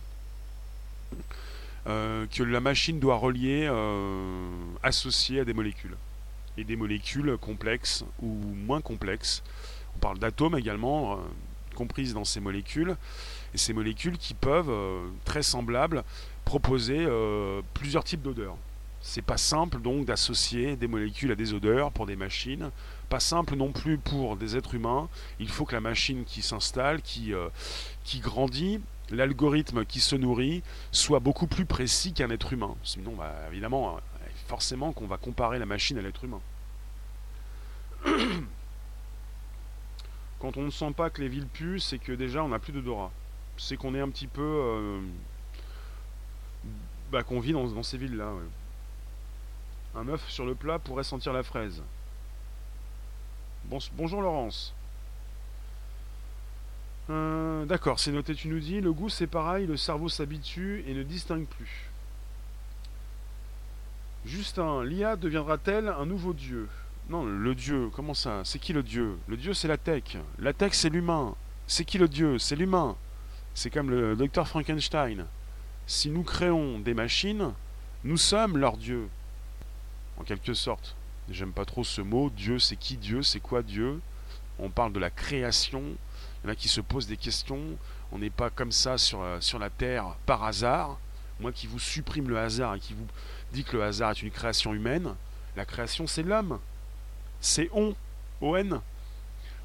Euh, que la machine doit relier, euh, associer à des molécules. Et des molécules complexes ou moins complexes. On parle d'atomes également comprises dans ces molécules, et ces molécules qui peuvent, très semblables, proposer plusieurs types d'odeurs. C'est pas simple donc d'associer des molécules à des odeurs pour des machines, pas simple non plus pour des êtres humains. Il faut que la machine qui s'installe, qui, euh, qui grandit, l'algorithme qui se nourrit soit beaucoup plus précis qu'un être humain. Sinon, bah, évidemment, forcément qu'on va comparer la machine à l'être humain. Quand on ne sent pas que les villes puent, c'est que déjà on n'a plus d'odorat. C'est qu'on est un petit peu... Euh, bah, qu'on vit dans, ces villes-là. Un œuf sur le plat pourrait sentir la fraise. Bonjour Laurence. Euh, d'accord, c'est noté, tu nous dis. Le goût, c'est pareil, le cerveau s'habitue et ne distingue plus. Justin, l'IA deviendra-t-elle un nouveau dieu? Non, le dieu, comment ça? C'est qui le dieu? Le dieu, c'est la tech. La tech, c'est l'humain. C'est qui le dieu? C'est l'humain. C'est comme le docteur Frankenstein. Si nous créons des machines, nous sommes leur dieu. En quelque sorte. J'aime pas trop ce mot. Dieu, c'est qui Dieu? C'est quoi Dieu? On parle de la création. Il y en a qui se posent des questions. On n'est pas comme ça sur, euh, la Terre par hasard. Moi qui vous supprime le hasard et qui vous dit que le hasard est une création humaine, la création c'est l'homme. C'est on. O-N.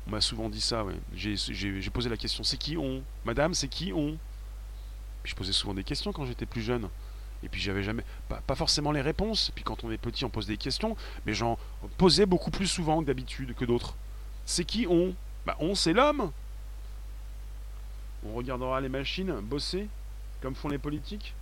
On m'a souvent dit ça, J'ai posé la question, c'est qui on? Madame, c'est qui on? Je posais souvent des questions quand j'étais plus jeune. Et puis j'avais jamais. Pas, forcément les réponses. Puis quand on est petit, on pose des questions. Mais j'en posais beaucoup plus souvent que d'habitude que d'autres. C'est qui on? Bah on, c'est l'homme. On regardera les machines bosser, comme font les politiques.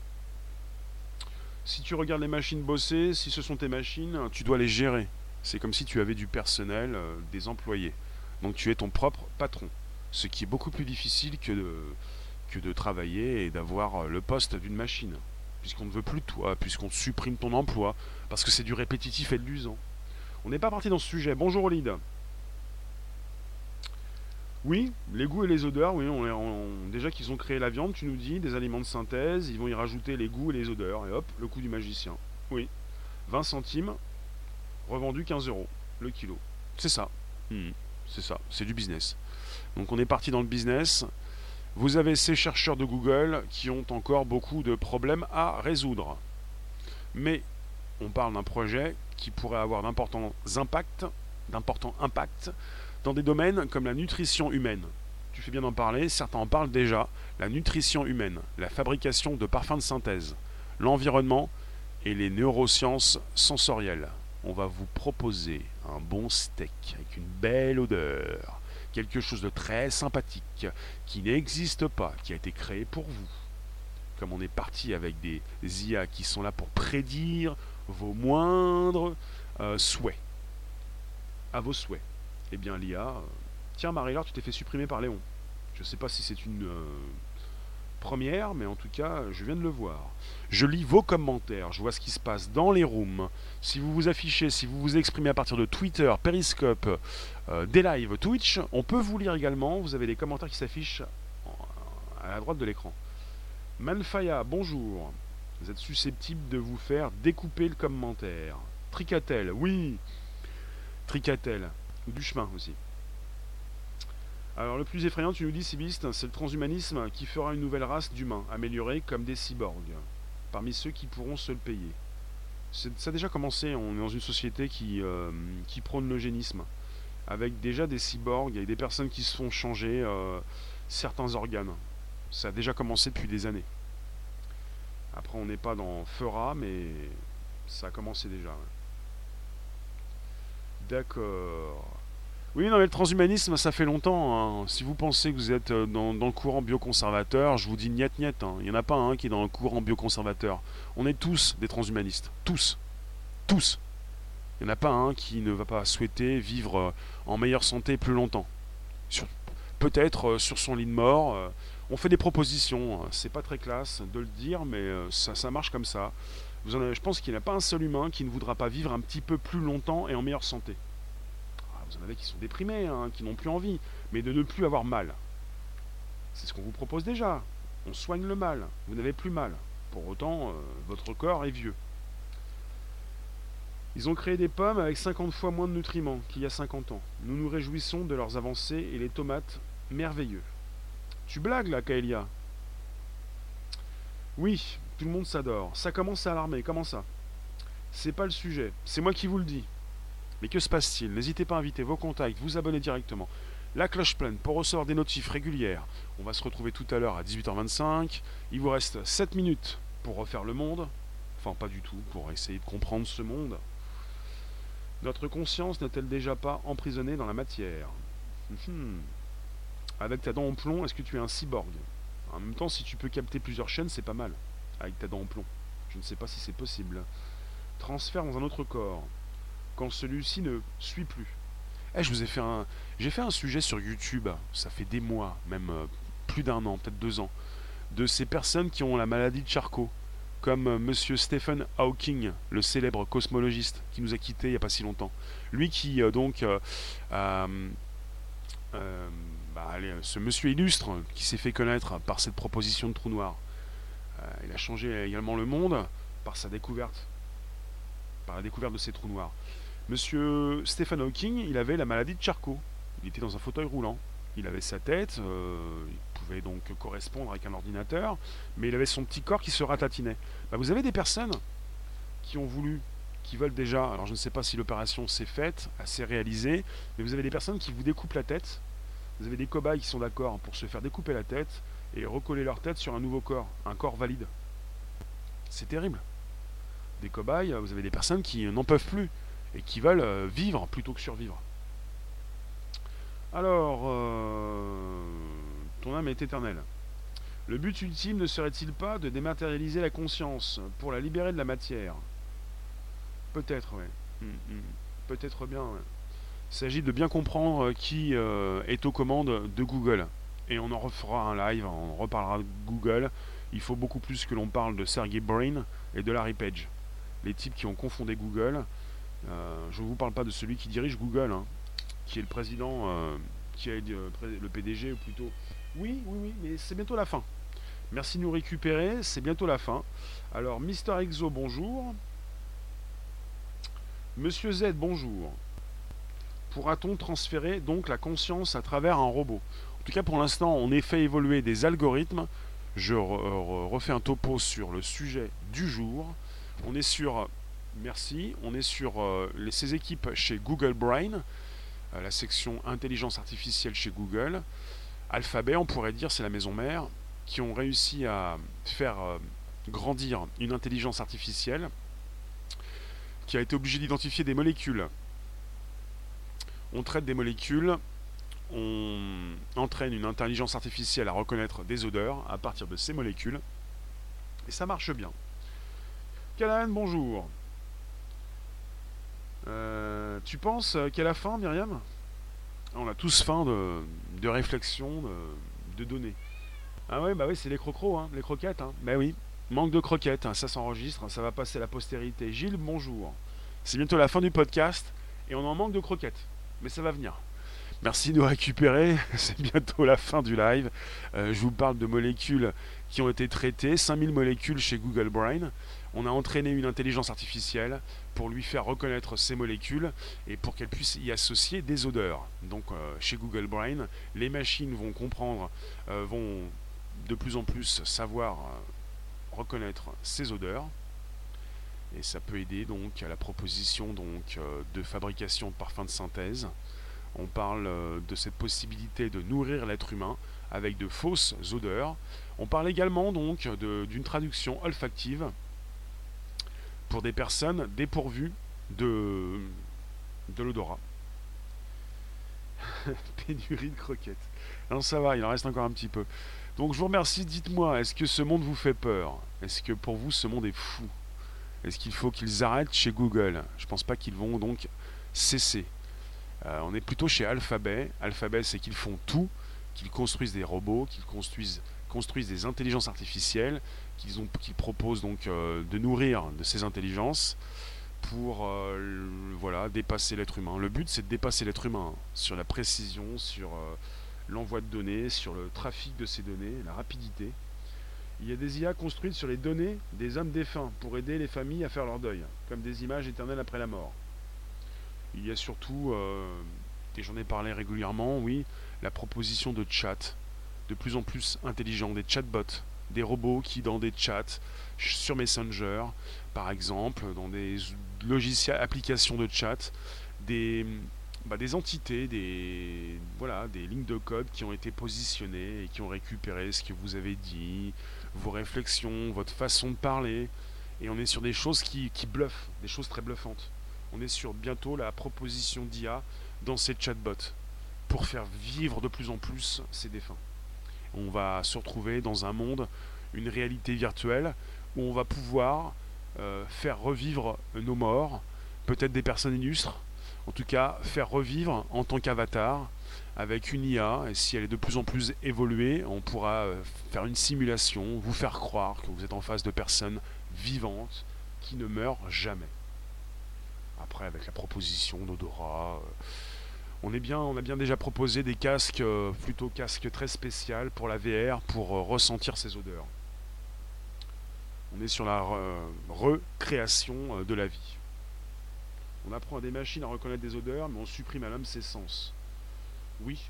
Si tu regardes les machines bosser, si ce sont tes machines, tu dois les gérer. C'est comme si tu avais du personnel, euh, des employés. Donc tu es ton propre patron. Ce qui est beaucoup plus difficile que de, que de travailler et d'avoir euh, le poste d'une machine. Puisqu'on ne veut plus de toi, puisqu'on supprime ton emploi, parce que c'est du répétitif et de l'usant. On n'est pas parti dans ce sujet. Bonjour Olide. Oui, les goûts et les odeurs, oui, on, déjà qu'ils ont créé la viande, tu nous dis, des aliments de synthèse, ils vont y rajouter les goûts et les odeurs, et hop, le coût du magicien. Oui, 20 centimes, revendu 15 euros le kilo. C'est ça, hmm, c'est ça, c'est du business. Donc on est parti dans le business. Vous avez ces chercheurs de Google qui ont encore beaucoup de problèmes à résoudre. Mais on parle d'un projet qui pourrait avoir d'importants impacts, dans des domaines comme la nutrition humaine. Tu fais bien d'en parler, certains en parlent déjà, la nutrition humaine, la fabrication de parfums de synthèse, l'environnement et les neurosciences sensorielles. On va vous proposer un bon steak avec une belle odeur, quelque chose de très sympathique, qui n'existe pas, qui a été créé pour vous. Comme on est parti avec des IA qui sont là pour prédire vos moindres euh, souhaits. À vos souhaits eh bien l'IA, euh, tiens Marie-Laure, tu t'es fait supprimer par Léon. Je ne sais pas si c'est une euh, première, mais en tout cas, je viens de le voir. Je lis vos commentaires, je vois ce qui se passe dans les rooms. Si vous vous affichez, si vous vous exprimez à partir de Twitter, Periscope, des lives Twitch, on peut vous lire également. Vous avez des commentaires qui s'affichent à la droite de l'écran. Manfaya, bonjour. Vous êtes susceptible de vous faire découper le commentaire. Tricatel, oui. Tricatel du chemin aussi. Alors le plus effrayant, tu nous dis, Sibiste, c'est le transhumanisme qui fera une nouvelle race d'humains, améliorés comme des cyborgs, parmi ceux qui pourront se le payer. Ça a déjà commencé, on est dans une société qui, euh, qui prône l'eugénisme, avec déjà des cyborgs et des personnes qui se font changer euh, certains organes. Ça a déjà commencé depuis des années. Après, on n'est pas dans fera, mais ça a commencé déjà. D'accord. Oui, non, mais le transhumanisme, ça fait longtemps. Hein. Si vous pensez que vous êtes euh, dans, le courant bioconservateur, je vous dis niet niet. Hein. Il n'y en a pas un qui est dans le courant bioconservateur. On est tous des transhumanistes. Tous. Tous. Il n'y en a pas un qui ne va pas souhaiter vivre euh, en meilleure santé plus longtemps. Peut-être euh, sur son lit de mort. on fait des propositions. C'est pas très classe de le dire, mais ça, marche comme ça. je pense qu'il n'y a pas un seul humain qui ne voudra pas vivre un petit peu plus longtemps et en meilleure santé vous en avez qui sont déprimés, hein, qui n'ont plus envie, mais de ne plus avoir mal. C'est ce qu'on vous propose déjà. On soigne le mal. Vous n'avez plus mal. Pour autant, euh, votre corps est vieux. Ils ont créé des pommes avec 50 fois moins de nutriments qu'il y a 50 ans. Nous nous réjouissons de leurs avancées et les tomates, merveilleux. Tu blagues là, Kaelia Oui, tout le monde s'adore. Ça commence à alarmer. Comment ça? C'est pas le sujet. C'est moi qui vous le dis. Mais que se passe-t-il? N'hésitez pas à inviter vos contacts, vous abonner directement. la cloche pleine pour recevoir des notifs régulières. On va se retrouver tout à l'heure à 18h25. Il vous reste 7 minutes pour refaire le monde. Enfin, pas du tout, pour essayer de comprendre ce monde. Notre conscience n'est-elle déjà pas emprisonnée dans la matière? Mhm. Avec ta dent en plomb, est-ce que tu es un cyborg? En même temps, si tu peux capter plusieurs chaînes, c'est pas mal. Avec ta dent en plomb. Je ne sais pas si c'est possible. Transfert dans un autre corps. Quand celui-ci ne suit plus. Eh, je vous ai fait un. J'ai fait un sujet sur YouTube, ça fait des mois, même euh, plus d'un an, peut-être deux ans, de ces personnes qui ont la maladie de Charcot, comme euh, Monsieur Stephen Hawking, le célèbre cosmologiste qui nous a quittés il n'y a pas si longtemps. Lui qui euh, donc euh, bah, ce monsieur illustre qui s'est fait connaître par cette proposition de trou noir. Il a changé également le monde par sa découverte, par la découverte de ces trous noirs. Monsieur Stephen Hawking, il avait la maladie de Charcot. Il était dans un fauteuil roulant. Il avait sa tête, pouvait donc correspondre avec un ordinateur, mais il avait son petit corps qui se ratatinait. Bah, vous avez des personnes qui ont voulu qui veulent déjà, alors je ne sais pas si l'opération s'est faite, s'est réalisée, mais vous avez des personnes qui vous découpent la tête, vous avez des cobayes qui sont d'accord pour se faire découper la tête et recoller leur tête sur un nouveau corps, un corps valide. C'est terrible. Des cobayes, vous avez des personnes qui n'en peuvent plus et qui veulent euh, vivre plutôt que survivre. Alors, euh, ton âme est éternelle. Le but ultime ne serait-il pas de dématérialiser la conscience pour la libérer de la matière? Peut-être, oui. Mm, mm. Peut-être bien. Il s'agit de bien comprendre qui euh, est aux commandes de Google. Et on en refera un live, on reparlera de Google. Il faut beaucoup plus que l'on parle de Sergey Brin et de Larry Page. Les types qui ont confondé Google. Euh, je ne vous parle pas de celui qui dirige Google, hein, qui est le président, euh, qui est le PDG ou plutôt. Oui, oui, oui, mais c'est bientôt la fin. Merci de nous récupérer, c'est bientôt la fin. Alors, Mister Exo, bonjour. Monsieur Z, bonjour. Pourra-t-on transférer donc la conscience à travers un robot? En tout cas, pour l'instant, on est fait évoluer des algorithmes. Je refais un topo sur le sujet du jour. On est sur, merci, on est sur euh, ces équipes chez Google Brain, euh, la section intelligence artificielle chez Google. Alphabet, on pourrait dire, c'est la maison mère, qui ont réussi à faire euh, grandir une intelligence artificielle qui a été obligé d'identifier des molécules. On traite des molécules, on entraîne une intelligence artificielle à reconnaître des odeurs à partir de ces molécules, et ça marche bien. Callahan, bonjour. Euh, tu penses qu'à la fin, Myriam? On a tous faim de, réflexion, de, données. Ah ouais, bah oui, c'est les crocros, hein, les croquettes. Hein. Bah oui, Manque de croquettes, hein, ça s'enregistre, hein, ça va passer à la postérité. Gilles, bonjour. C'est bientôt la fin du podcast et on en manque de croquettes. Mais ça va venir. Merci de récupérer. C'est bientôt la fin du live. Euh, je vous parle de molécules qui ont été traitées. 5000 molécules chez Google Brain. On a entraîné une intelligence artificielle pour lui faire reconnaître ces molécules et pour qu'elle puisse y associer des odeurs. Donc euh, chez Google Brain, les machines vont comprendre, euh, vont de plus en plus savoir reconnaître ces odeurs. Et ça peut aider donc à la proposition euh, de fabrication de parfums de synthèse. On parle euh, de cette possibilité de nourrir l'être humain avec de fausses odeurs. On parle également donc d'une traduction olfactive pour des personnes dépourvues de, de l'odorat. Pénurie de croquettes. Non, ça va, il en reste encore un petit peu. Donc je vous remercie, dites-moi, est-ce que ce monde vous fait peur? Est-ce que pour vous ce monde est fou? Est-ce qu'il faut qu'ils arrêtent chez Google? Je pense pas qu'ils vont donc cesser. Euh, on est plutôt chez Alphabet. Alphabet, c'est qu'ils font tout, qu'ils construisent des robots, qu'ils construisent des intelligences artificielles, qu'ils proposent donc euh, de nourrir de ces intelligences pour euh, dépasser l'être humain. Le but, c'est de dépasser l'être humain sur la précision, sur l'envoi de données, sur le trafic de ces données, la rapidité. Il y a des IA construites sur les données des hommes défunts pour aider les familles à faire leur deuil, comme des images éternelles après la mort. Il y a surtout, euh, et j'en ai parlé régulièrement, oui, la proposition de chat, de plus en plus intelligents, des chatbots, des robots qui dans des chats sur Messenger, par exemple, dans des logiciels, applications de chat, des, bah, des entités, des, voilà, des lignes de code qui ont été positionnées et qui ont récupéré ce que vous avez dit, vos réflexions, votre façon de parler. Et on est sur des choses qui, qui bluffent, des choses très bluffantes. On est sur bientôt la proposition d'IA dans ces chatbots pour faire vivre de plus en plus ces défunts. On va se retrouver dans un monde, une réalité virtuelle, où on va pouvoir euh, faire revivre nos morts, peut-être des personnes illustres, en tout cas faire revivre en tant qu'avatar avec une IA, et si elle est de plus en plus évoluée, on pourra euh, faire une simulation, vous faire croire que vous êtes en face de personnes vivantes qui ne meurent jamais. Après, avec la proposition d'odorat, euh, on, on a bien déjà proposé des casques, plutôt casques très spéciaux pour la VR, pour ressentir ces odeurs. On est sur la recréation euh, de la vie. On apprend à des machines à reconnaître des odeurs, mais on supprime à l'homme ses sens. Oui,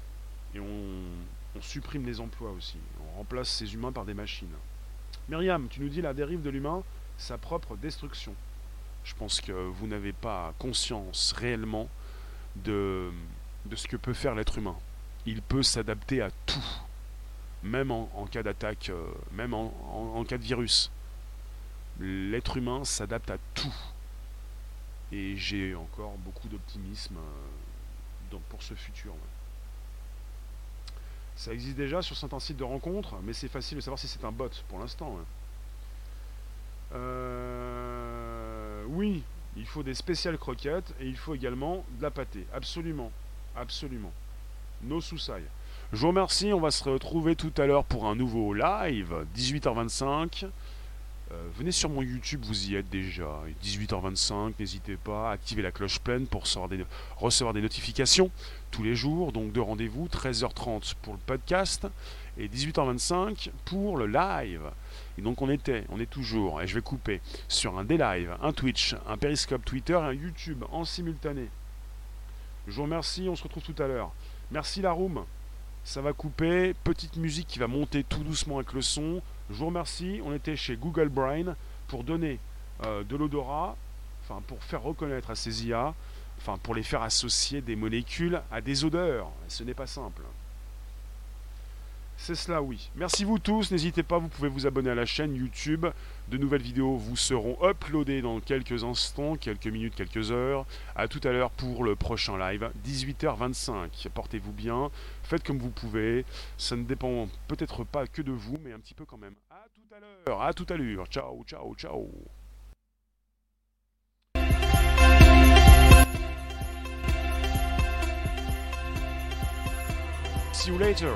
et on, supprime les emplois aussi. On remplace ces humains par des machines. Myriam, tu nous dis la dérive de l'humain, sa propre destruction. Je pense que vous n'avez pas conscience réellement de, de ce que peut faire l'être humain. Il peut s'adapter à tout, même en, cas d'attaque, euh, même en, cas de virus l'être humain s'adapte à tout. Et j'ai encore beaucoup d'optimisme euh, pour ce futur. Ça existe déjà sur certains sites de rencontres, mais c'est facile de savoir si c'est un bot pour l'instant. Euh, oui, il faut des spéciales croquettes et il faut également de la pâtée. Absolument. Absolument. No soussailles. Je vous remercie. On va se retrouver tout à l'heure pour un nouveau live, 18h25. Euh, venez sur mon YouTube, vous y êtes déjà. 18h25, n'hésitez pas à activer la cloche pleine pour recevoir des notifications tous les jours. Donc deux rendez-vous, 13h30 pour le podcast et 18h25 pour le live. Et donc on était, on est toujours, et je vais couper, sur un des live, un Twitch, un Periscope Twitter et un YouTube en simultané. Je vous remercie, on se retrouve tout à l'heure. Merci la room. Ça va couper, petite musique qui va monter tout doucement avec le son. Je vous remercie. On était chez Google Brain pour donner euh, de l'odorat, enfin pour faire reconnaître à ces IA, enfin pour les faire associer des molécules à des odeurs. Ce n'est pas simple. C'est cela, oui. Merci vous tous. N'hésitez pas, vous pouvez vous abonner à la chaîne YouTube. De nouvelles vidéos vous seront uploadées dans quelques instants, quelques minutes, quelques heures. A tout à l'heure pour le prochain live, 18h25. Portez-vous bien, faites comme vous pouvez. Ça ne dépend peut-être pas que de vous, mais un petit peu quand même. A tout à l'heure, à tout à l'heure. Ciao, ciao, ciao. See you later.